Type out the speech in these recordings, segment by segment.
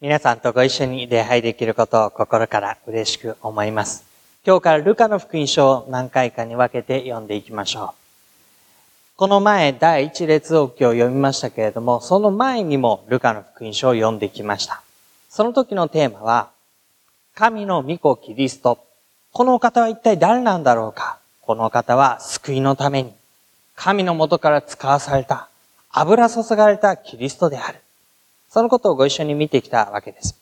皆さんとご一緒に礼拝できることを心から嬉しく思います。今日からルカの福音書を何回かに分けて読んでいきましょう。この前、第一列王記を読みましたけれども、その前にもルカの福音書を読んできました。その時のテーマは、神の御子キリスト。この方は一体誰なんだろうか？この方は救いのために、神の元から使わされた、油注がれたキリストである。そのことをご一緒に見てきたわけです。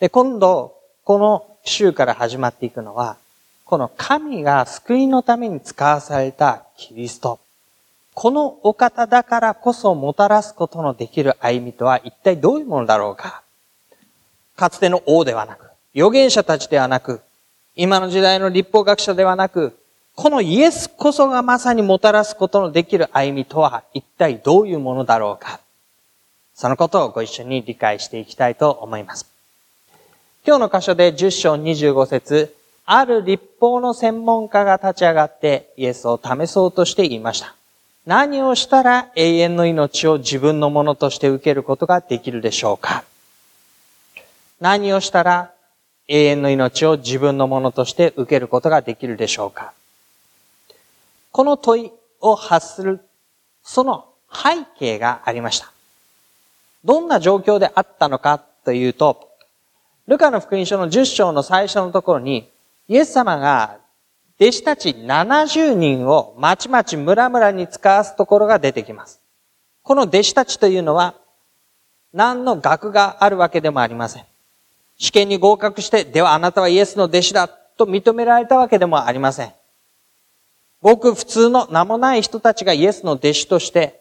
で、今度、この週から始まっていくのは、この神が救いのために使わされたキリスト。このお方だからこそもたらすことのできる歩みとは一体どういうものだろうか。かつての王ではなく、預言者たちではなく、今の時代の立法学者ではなく、このイエスこそがまさにもたらすことのできる歩みとは一体どういうものだろうか。そのことをご一緒に理解していきたいと思います。今日の箇所で10章25節ある立法の専門家が立ち上がってイエスを試そうとして言いました。何をしたら永遠の命を自分のものとして受けることができるでしょうか？何をしたら永遠の命を自分のものとして受けることができるでしょうか？この問いを発する、その背景がありました。どんな状況であったのかというと、ルカの福音書の10章の最初のところに、イエス様が弟子たち70人をまちまち村々に使わすところが出てきます。この弟子たちというのは、何の学があるわけでもありません。試験に合格して、ではあなたはイエスの弟子だと認められたわけでもありません。ごく普通の名もない人たちがイエスの弟子として、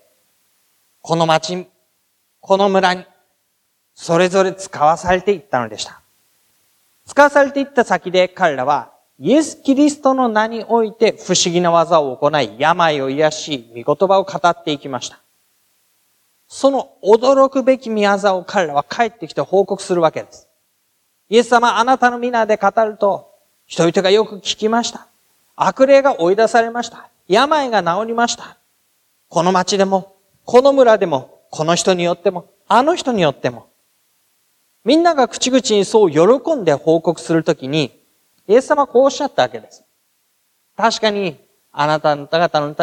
この町この村に、それぞれ使わされていったのでした。使わされていった先で彼らは、イエス・キリストの名において不思議な技を行い、病を癒し、御言葉を語っていきました。その驚くべき見業を彼らは帰ってきて報告するわけです。イエス様あなたの皆で語ると、人々がよく聞きました。悪霊が追い出されました。病が治りました。この町でも、この村でも、この人によっても、あの人によっても。みんなが口々にそう喜んで報告するときに、イエス様はこうおっしゃったわけです。確かに、あなた方の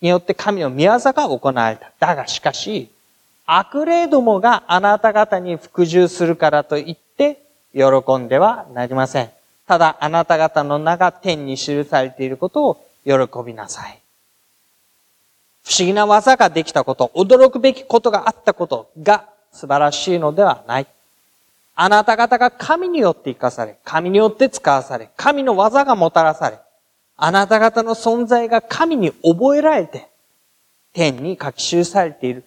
によって神の御業が行われた。だがしかし、悪霊どもがあなた方に服従するからと言って、喜んではなりません。ただ、あなた方の名が天に記されていることを喜びなさい。不思議な技ができたこと、驚くべきことがあったことが素晴らしいのではない。あなた方が神によって生かされ、神によって使わされ、神の技がもたらされ、あなた方の存在が神に覚えられて、天に書き記されている。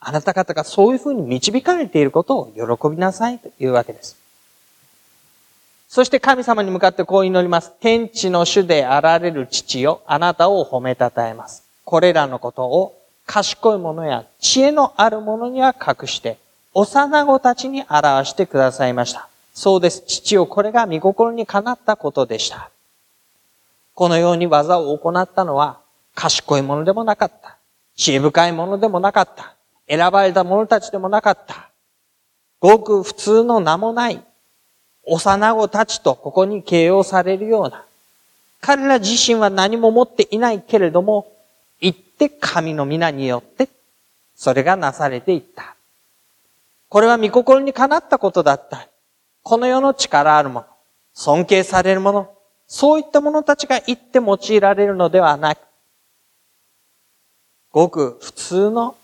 あなた方がそういうふうに導かれていることを喜びなさいというわけです。そして神様に向かってこう祈ります。天地の主であられる父よ、あなたを褒めたたえます。これらのことを賢い者や知恵のある者には隠して、幼子たちに表してくださいました。そうです。父よ、これが見心にかなったことでした。このように技を行ったのは、賢い者でもなかった。知恵深い者でもなかった。選ばれた者たちでもなかった。ごく普通の名もない、幼子たちとここに形容されるような、彼ら自身は何も持っていないけれども、言って神の皆によって、それがなされていった。これは御心にかなったことだった。この世の力あるもの、尊敬されるもの、そういった者たちが言って用いられるのではなく、ごく普通の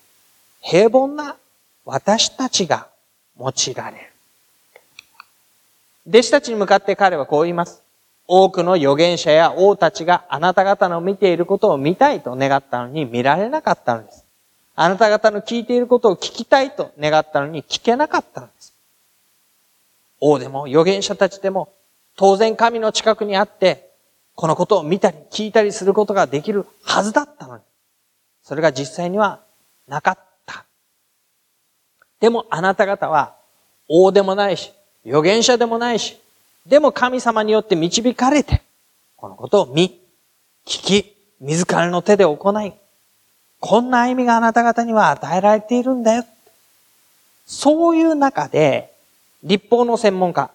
平凡な私たちが用いられる。弟子たちに向かって彼はこう言います。多くの預言者や王たちがあなた方の見ていることを見たいと願ったのに見られなかったのです。あなた方の聞いていることを聞きたいと願ったのに聞けなかったのです。王でも預言者たちでも当然神の近くにあって、このことを見たり聞いたりすることができるはずだったのに、それが実際にはなかった。でもあなた方は王でもないし、預言者でもないし、でも神様によって導かれて、このことを見、聞き、自らの手で行い、こんな歩みがあなた方には与えられているんだよ。そういう中で、立法の専門家、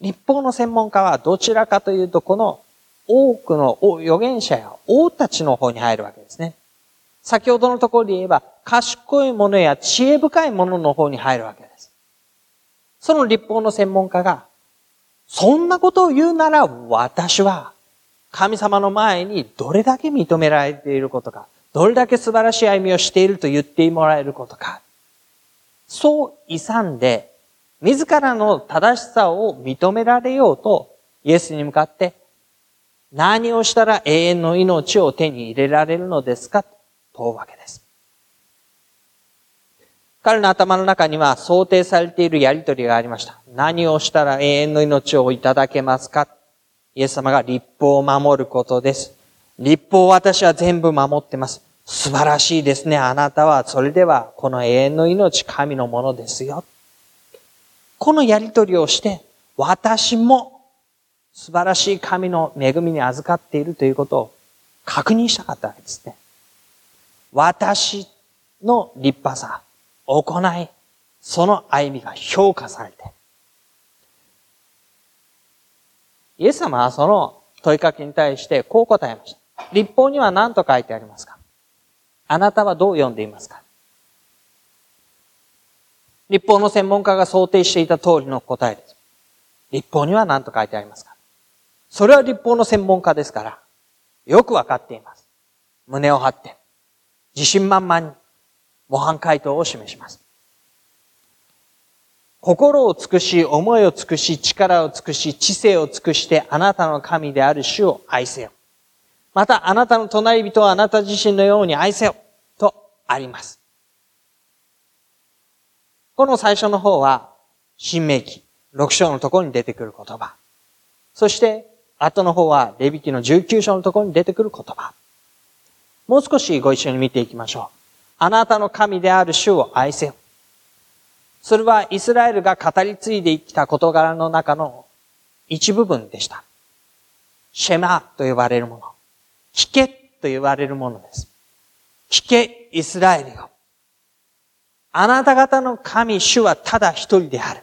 立法の専門家はどちらかというと、この多くの預言者や王たちの方に入るわけですね。先ほどのところで言えば、賢い者や知恵深い者の方に入るわけです。その立法の専門家が、そんなことを言うなら私は神様の前にどれだけ認められていることか、どれだけ素晴らしい歩みをしていると言ってもらえることか。そう勇んで、自らの正しさを認められようと、イエスに向かって、何をしたら永遠の命を手に入れられるのですかと問うわけです。彼の頭の中には想定されているやりとりがありました。何をしたら永遠の命をいただけますか？イエス様が立法を守ることです。立法を私は全部守ってます。素晴らしいですね。あなたは、それでは、この永遠の命、神のものですよ。このやりとりをして、私も素晴らしい神の恵みに預かっているということを確認したかったわけですね。私の立派さ、行い、その歩みが評価されて、イエス様はその問いかけに対してこう答えました。立法には何と書いてありますか？あなたはどう読んでいますか？立法の専門家が想定していた通りの答えです。立法には何と書いてありますか？それは立法の専門家ですから、よくわかっています。胸を張って、自信満々に模範回答を示します。心を尽くし、思いを尽くし、力を尽くし、知性を尽くしてあなたの神である主を愛せよ。またあなたの隣人をあなた自身のように愛せよ。とあります。この最初の方は、新明記、6章のところに出てくる言葉。そして、後の方は、レビキの19章のところに出てくる言葉。もう少しご一緒に見ていきましょう。あなたの神である主を愛せよ。それはイスラエルが語り継いできた事柄の中の一部分でした。シェマと呼ばれるもの。聞けと言われるものです。聞け、イスラエルよ。あなた方の神、主はただ一人である。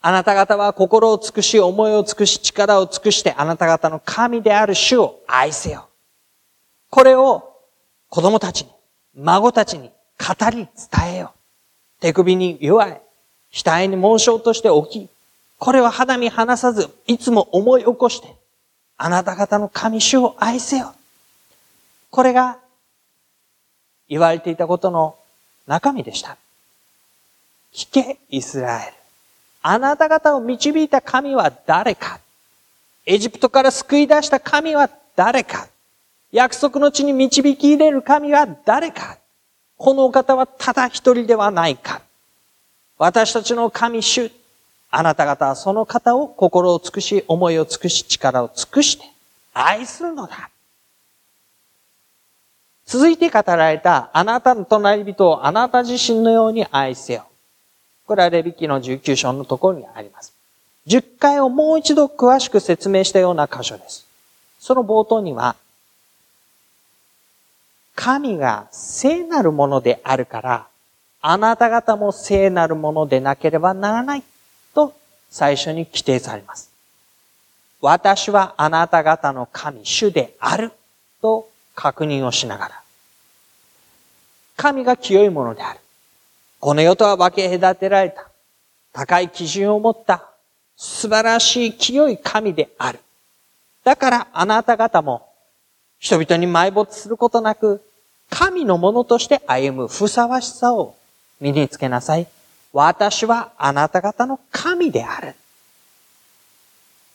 あなた方は心を尽くし、思いを尽くし、力を尽くして、あなた方の神である主を愛せよ。これを子供たちに、孫たちに語り伝えよ。手首に弱い、額に紋章として置き、これは肌身離さず、いつも思い起こして、あなた方の神主を愛せよ。これが言われていたことの中身でした。聞け、イスラエル。あなた方を導いた神は誰かエジプトから救い出した神は誰か約束の地に導き入れる神は誰かこのお方はただ一人ではないか。私たちの神主、あなた方はその方を心を尽くし、思いを尽くし、力を尽くして愛するのだ。続いて語られた、あなたの隣人をあなた自身のように愛せよ。これはレビキの19章のところにあります。10回をもう一度詳しく説明したような箇所です。その冒頭には、神が聖なるものであるから、あなた方も聖なるものでなければならないと最初に規定されます。私はあなた方の神、主であると確認をしながら、神が清いものである。この世とは分け隔てられた、高い基準を持った素晴らしい清い神である。だからあなた方も人々に埋没することなく神のものとして歩むふさわしさを身につけなさい。私はあなた方の神である。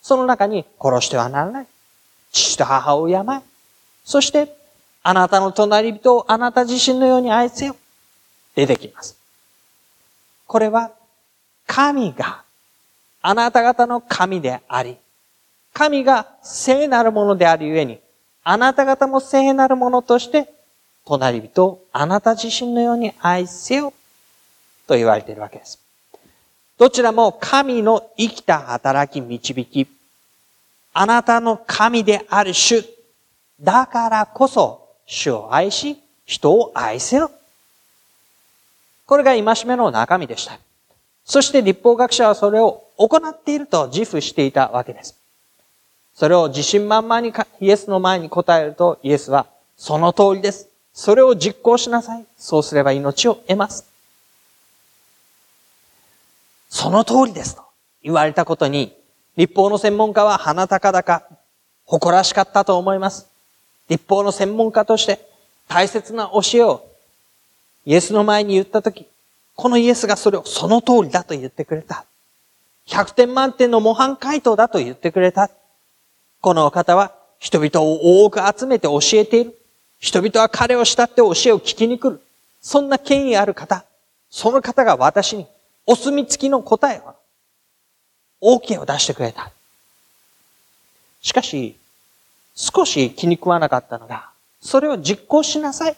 その中に殺してはならない。父と母を敬い。そして、あなたの隣人をあなた自身のように愛せよ。出てきます。これは、神が、あなた方の神であり、神が聖なるものであるゆえに、あなた方も聖なるものとして、隣人をあなた自身のように愛せよ。と言われているわけです。どちらも神の生きた働き導き、あなたの神である主、だからこそ主を愛し、人を愛せよ。これが戒めの中身でした。そして立法学者はそれを行っていると自負していたわけです。それを自信満々にイエスの前に答えるとイエスはその通りです。それを実行しなさい。そうすれば命を得ます。その通りですと言われたことに、立法の専門家は鼻高々、誇らしかったと思います。立法の専門家として大切な教えをイエスの前に言ったとき、このイエスがそれをその通りだと言ってくれた。100点満点の模範回答だと言ってくれた。この方は人々を多く集めて教えている。人々は彼を慕って教えを聞きに来る。そんな権威ある方。その方が私にお墨付きの答えは、OK を出してくれた。しかし、少し気に食わなかったのが、それを実行しなさい。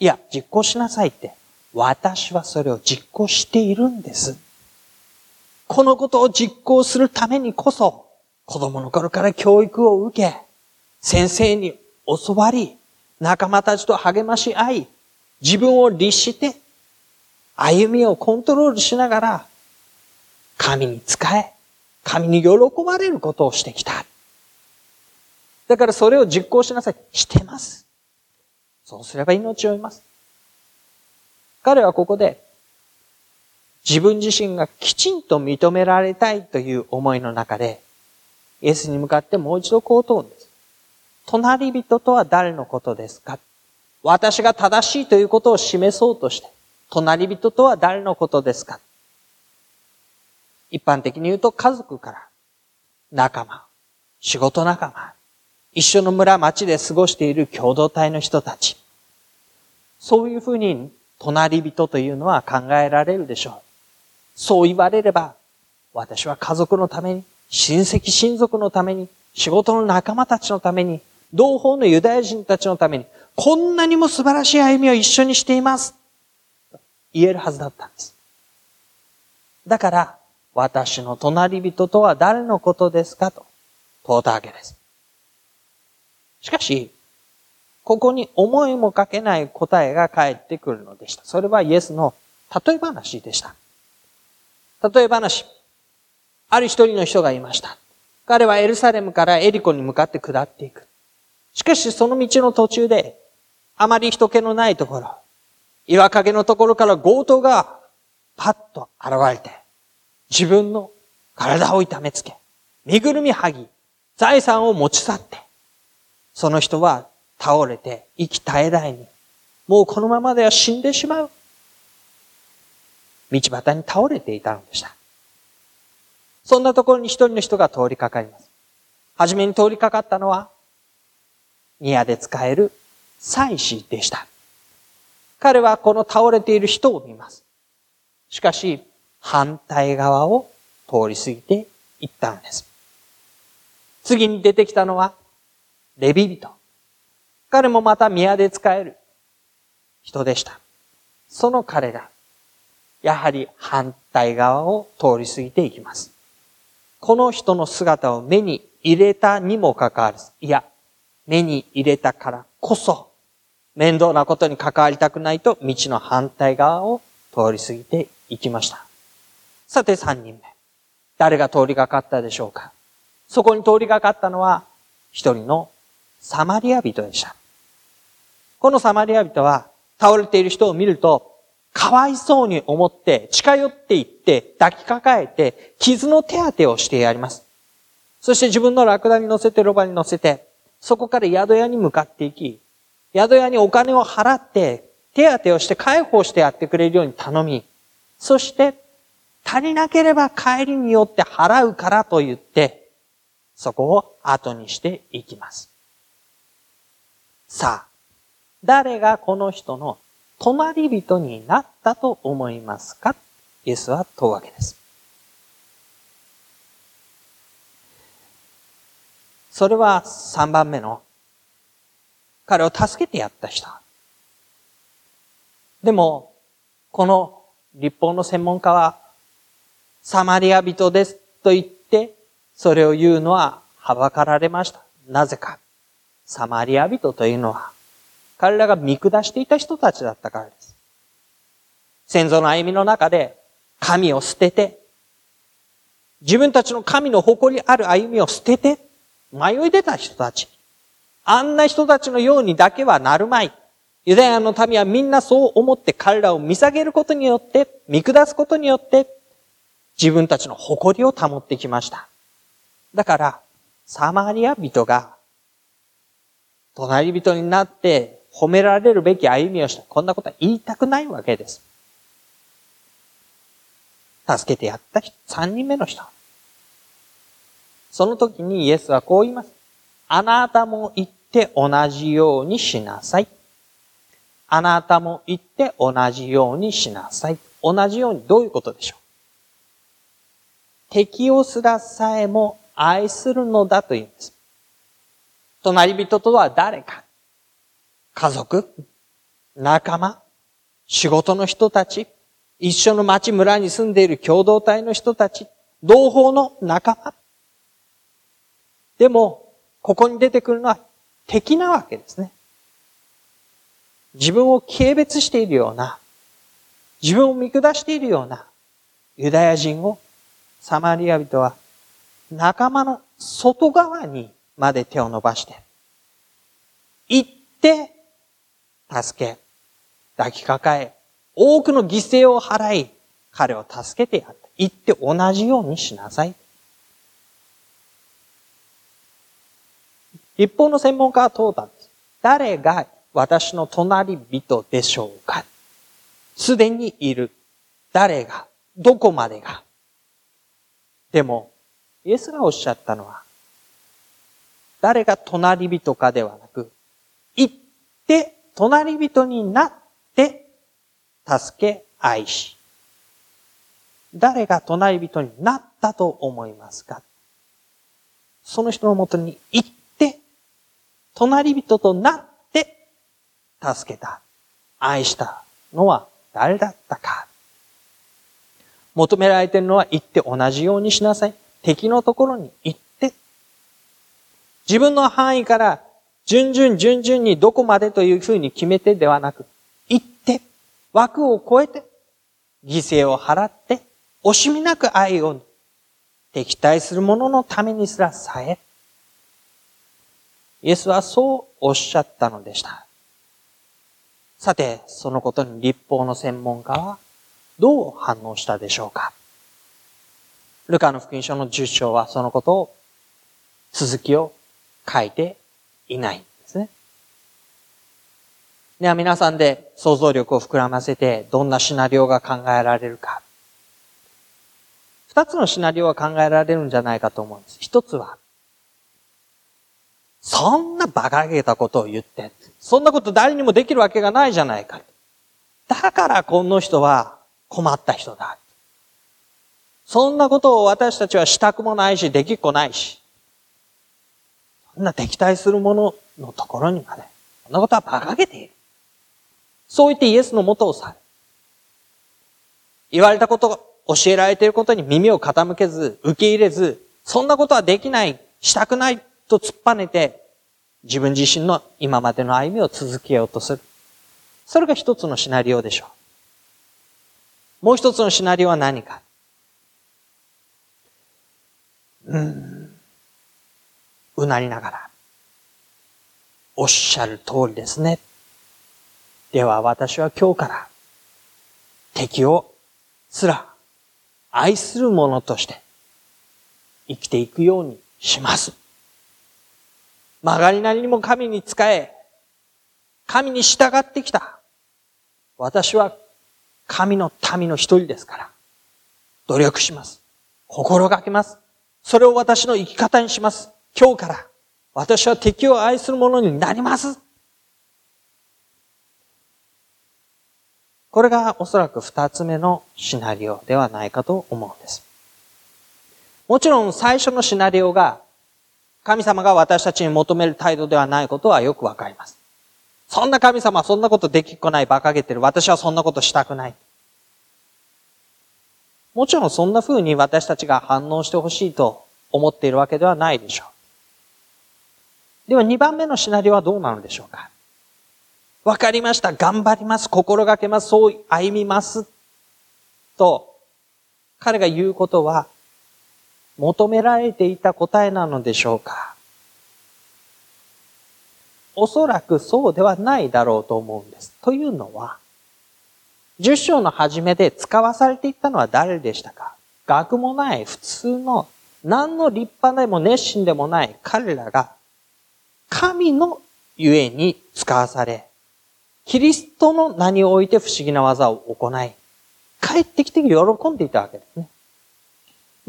いや、実行しなさいって、私はそれを実行しているんです。このことを実行するためにこそ、子供の頃から教育を受け、先生に教わり、仲間たちと励まし合い、自分を律して、歩みをコントロールしながら、神に仕え、神に喜ばれることをしてきた。だからそれを実行しなさい。してます。そうすれば命を得ます。彼はここで、自分自身がきちんと認められたいという思いの中で、イエスに向かってもう一度こう問うんです。隣人とは誰のことですか？私が正しいということを示そうとして、隣人とは誰のことですか？一般的に言うと家族から、仲間、仕事仲間、一緒の村、町で過ごしている共同体の人たち。そういうふうに隣人というのは考えられるでしょう。そう言われれば、私は家族のために、親戚親族のために、仕事の仲間たちのために、同胞のユダヤ人たちのために、こんなにも素晴らしい歩みを一緒にしています。言えるはずだったんです。だから、私の隣人とは誰のことですか？と問うたわけです。しかし、ここに思いもかけない答えが返ってくるのでした。それはイエスの例え話でした。例え話。ある一人の人がいました。彼はエルサレムからエリコに向かって下っていく。しかしその道の途中で、あまり人気のないところ、岩陰のところから強盗がパッと現れて、自分の体を痛めつけ、身ぐるみ剥ぎ、財産を持ち去って、その人は倒れて息絶え絶えに、もうこのままでは死んでしまう。道端に倒れていたのでした。そんなところに一人の人が通りかかります。はじめに通りかかったのは、宮で使える祭司でした。彼はこの倒れている人を見ます。しかし、反対側を通り過ぎて行ったのです。次に出てきたのは、レビ人。彼もまた宮で使える人でした。その彼が、やはり反対側を通り過ぎていきます。この人の姿を目に入れたにもかかわらず、いや、目に入れたからこそ、面倒なことに関わりたくないと道の反対側を通り過ぎていきました。さて三人目。誰が通りがかったでしょうか？そこに通りがかったのは一人のサマリア人でした。このサマリア人は倒れている人を見るとかわいそうに思って近寄っていって抱きかかえて傷の手当てをしてやります。そして自分のラクダに乗せてロバに乗せてそこから宿屋に向かっていき宿屋にお金を払って、手当てをして介抱してやってくれるように頼み、そして、足りなければ帰りによって払うからと言って、そこを後にしていきます。さあ、誰がこの人の隣人になったと思いますか？イエスは問うわけです。それは3番目の彼を助けてやった人。でも、この立法の専門家は、サマリア人ですと言って、それを言うのははばかられました。なぜか。サマリア人というのは、彼らが見下していた人たちだったからです。先祖の歩みの中で、神を捨てて、自分たちの神の誇りある歩みを捨てて、迷い出た人たち。あんな人たちのようにだけはなるまい。ユダヤの民はみんなそう思って彼らを見下げることによって、見下すことによって、自分たちの誇りを保ってきました。だから、サマリア人が、隣人になって褒められるべき歩みをした。こんなことは言いたくないわけです。助けてやった人、三人目の人。その時にイエスはこう言います。あなたも言って同じようにしなさい。あなたも言って同じようにしなさい。同じようにどういうことでしょう？敵をすらさえも愛するのだと言うんです。隣人とは誰か？家族？仲間？仕事の人たち？一緒の町村に住んでいる共同体の人たち？同胞の仲間？でも、ここに出てくるのは敵なわけですね。自分を軽蔑しているような、自分を見下しているようなユダヤ人をサマリア人は仲間の外側にまで手を伸ばして、行って、助け、抱きかかえ、多くの犠牲を払い、彼を助けてやった。行って同じようにしなさい。一方の専門家は問うたんです。誰が私の隣人でしょうか？すでにいる。誰が？どこまでが？でも、イエスがおっしゃったのは、誰が隣人かではなく、行って隣人になって助け愛し、誰が隣人になったと思いますか？その人のもとに行っ隣人となって助けた、愛したのは誰だったか。求められているのは行って同じようにしなさい。敵のところに行って。自分の範囲から順々順々にどこまでというふうに決めてではなく、行って、枠を超えて、犠牲を払って、惜しみなく愛を敵対する者のためにすらさえ、イエスはそうおっしゃったのでした。さて、そのことに立法の専門家はどう反応したでしょうか？ルカの福音書の10章はそのことを、続きを書いていないんですね。では皆さんで想像力を膨らませてどんなシナリオが考えられるか。二つのシナリオが考えられるんじゃないかと思うんです。一つは、そんな馬鹿げたことを言って、そんなこと誰にもできるわけがないじゃないか。だからこの人は困った人だ。そんなことを私たちはしたくもないし、できっこないし。そんな敵対する者のところにまで、そんなことは馬鹿げている。そう言ってイエスのもとを去る。言われたことが、教えられていることに耳を傾けず、受け入れず、そんなことはできない、したくないと突っぱねて、自分自身の今までの歩みを続けようとする。それが一つのシナリオでしょう。もう一つのシナリオは何か。うん。うなりながら。おっしゃる通りですね。では私は今日から敵をすら愛する者として生きていくようにします。曲がりなりにも神に仕え、神に従ってきた。私は神の民の一人ですから、努力します。心がけます。それを私の生き方にします。今日から私は敵を愛する者になります。これがおそらく二つ目のシナリオではないかと思うんです。もちろん最初のシナリオが神様が私たちに求める態度ではないことはよくわかります。そんな神様そんなことできっこない、馬鹿げてる。私はそんなことしたくない。もちろんそんな風に私たちが反応してほしいと思っているわけではないでしょう。では2番目のシナリオはどうなのでしょうかわかりました。頑張ります。心がけます。そう歩みます。と、彼が言うことは、求められていた答えなのでしょうか？おそらくそうではないだろうと思うんです。というのは、十章の初めで使わされていったのは誰でしたか？学もない普通の何の立派でも熱心でもない彼らが神のゆえに使わされ、キリストの名において不思議な技を行い、帰ってきて喜んでいたわけですね。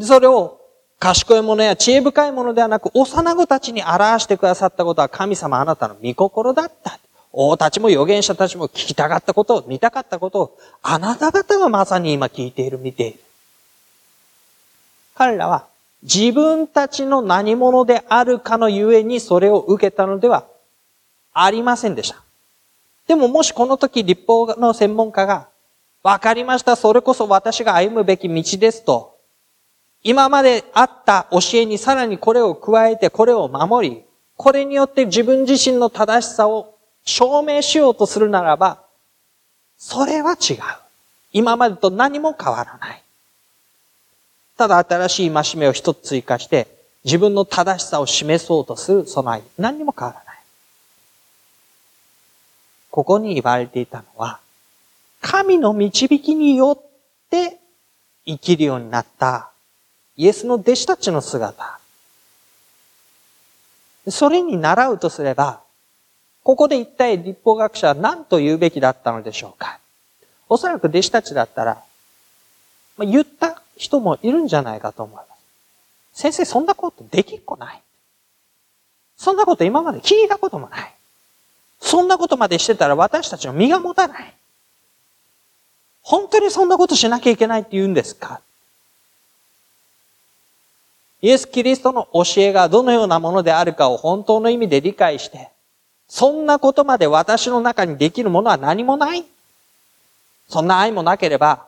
それを賢いものや知恵深いものではなく、幼子たちに表してくださったことは神様あなたの御心だった。王たちも預言者たちも聞きたかったことを、見たかったことを、あなた方がまさに今聞いている、見ている。彼らは自分たちの何者であるかのゆえにそれを受けたのではありませんでした。でももしこの時立法の専門家が、わかりました、それこそ私が歩むべき道ですと、今まであった教えにさらにこれを加えて、これを守り、これによって自分自身の正しさを証明しようとするならば、それは違う。今までと何も変わらない。ただ新しい戒めを一つ追加して、自分の正しさを示そうとする備え、何にも変わらない。ここに言われていたのは、神の導きによって生きるようになったイエスの弟子たちの姿。それに習うとすれば、ここで一体立法学者は何と言うべきだったのでしょうかおそらく弟子たちだったら、まあ、言った人もいるんじゃないかと思います。先生、そんなことできっこない。そんなこと今まで聞いたこともない。そんなことまでしてたら私たちの身が持たない。本当にそんなことしなきゃいけないって言うんですかイエス・キリストの教えがどのようなものであるかを本当の意味で理解して、そんなことまで私の中にできるものは何もない。そんな愛もなければ、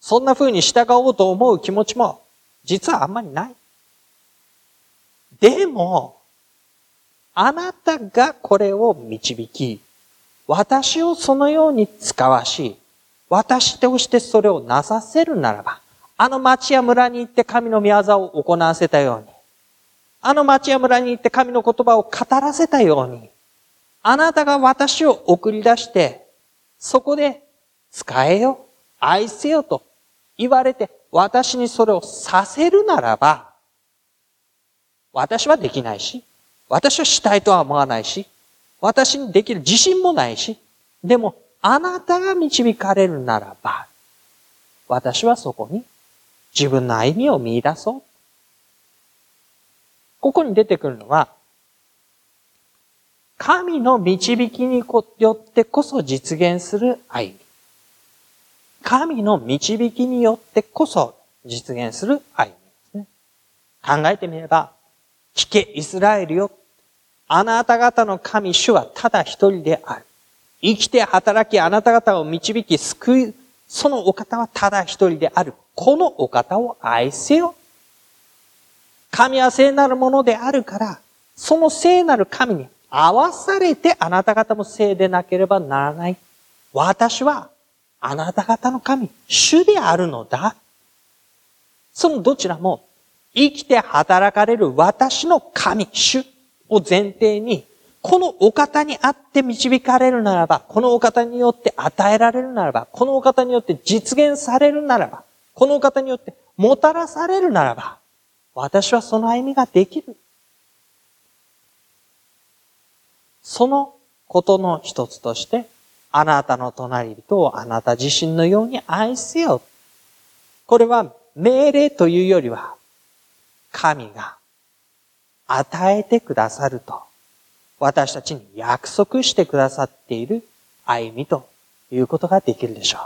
そんな風に従おうと思う気持ちも、実はあんまりない。でも、あなたがこれを導き、私をそのように使わし、私としてそれをなさせるならば、あの町や村に行って神の御業を行わせたように、あの町や村に行って神の言葉を語らせたように、あなたが私を送り出して、そこで使えよ、愛せよと言われて、私にそれをさせるならば、私はできないし、私はしたいとは思わないし、私にできる自信もないし、でも、あなたが導かれるならば、私はそこに自分の歩みを見出そう。ここに出てくるのは、神の導きによってこそ実現する歩み。神の導きによってこそ実現する歩みですね。考えてみれば、聞けイスラエルよ。あなた方の神主はただ一人である。生きて働きあなた方を導き救い、そのお方はただ一人である。このお方を愛せよ。神は聖なるものであるから、その聖なる神に合わされてあなた方も聖でなければならない。私はあなた方の神、主であるのだ。そのどちらも生きて働かれる私の神、主を前提に、このお方にあって導かれるならば、このお方によって与えられるならば、このお方によって実現されるならば、この方によってもたらされるならば、私はその歩みができる。そのことの一つとして、あなたの隣人をあなた自身のように愛せよ。これは命令というよりは、神が与えてくださると、私たちに約束してくださっている歩みということができるでしょう。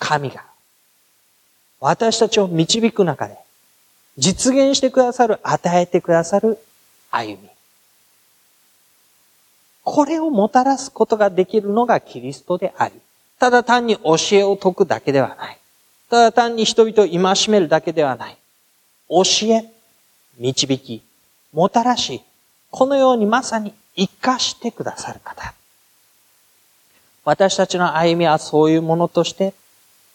神が私たちを導く中で実現してくださる、与えてくださる歩み。これをもたらすことができるのがキリストであり、ただ単に教えを説くだけではない。ただ単に人々を戒めるだけではない。教え、導き、もたらし、このようにまさに生かしてくださる方。私たちの歩みはそういうものとして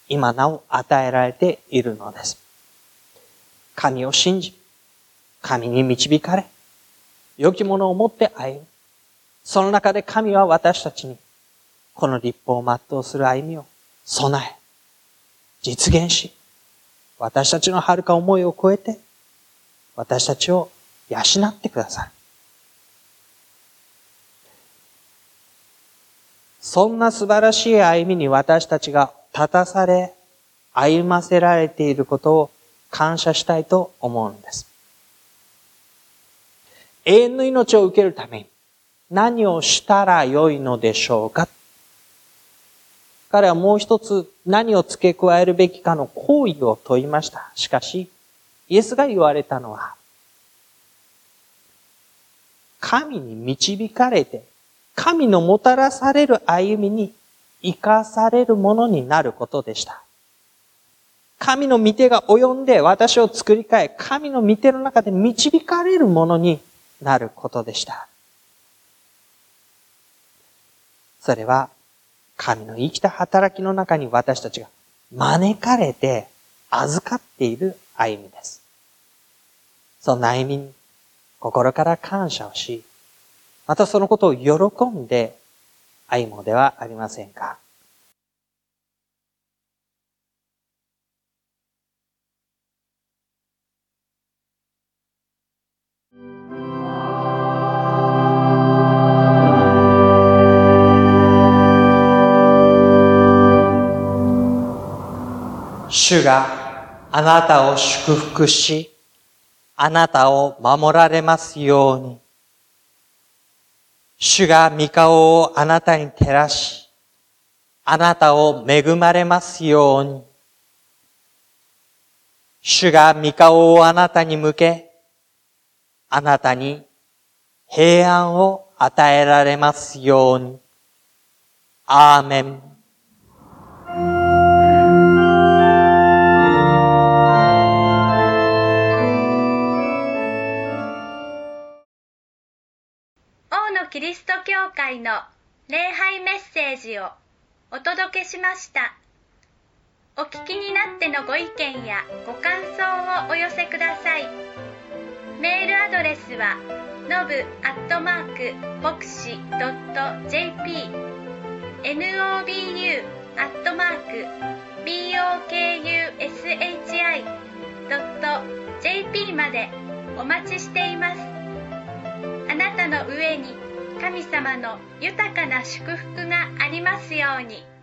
今なお与えられているのです。神を信じ、神に導かれ、良きものを持って歩む。その中で神は私たちに、この立法を全うする歩みを備え、実現し、私たちの遥か思いを超えて、私たちを養ってくださる。そんな素晴らしい歩みに私たちが立たされ、歩ませられていることを感謝したいと思うんです。永遠の命を受けるために何をしたらよいのでしょうか？彼はもう一つ何を付け加えるべきかの行為を問いました。しかし、イエスが言われたのは、神に導かれて、神のもたらされる歩みに生かされるものになることでした。神の御手が及んで私を作り変え、神の御手の中で導かれるものになることでした。それは、神の生きた働きの中に私たちが招かれて預かっている歩みです。その歩みに心から感謝をし、またそのことを喜んで歩もではありませんか？主があなたを祝福し、あなたを守られますように。主が御顔をあなたに照らし、あなたを恵まれますように。主が御顔をあなたに向け、あなたに平安を与えられますように。アーメン。会の礼拝メッセージをお届けしました。お聞きになってのご意見やご感想をお寄せください。メールアドレスはのぶアットマークボクシドット JP nobu アットマーク bokushi ドット JP までお待ちしています。あなたの上に神様の豊かな祝福がありますように。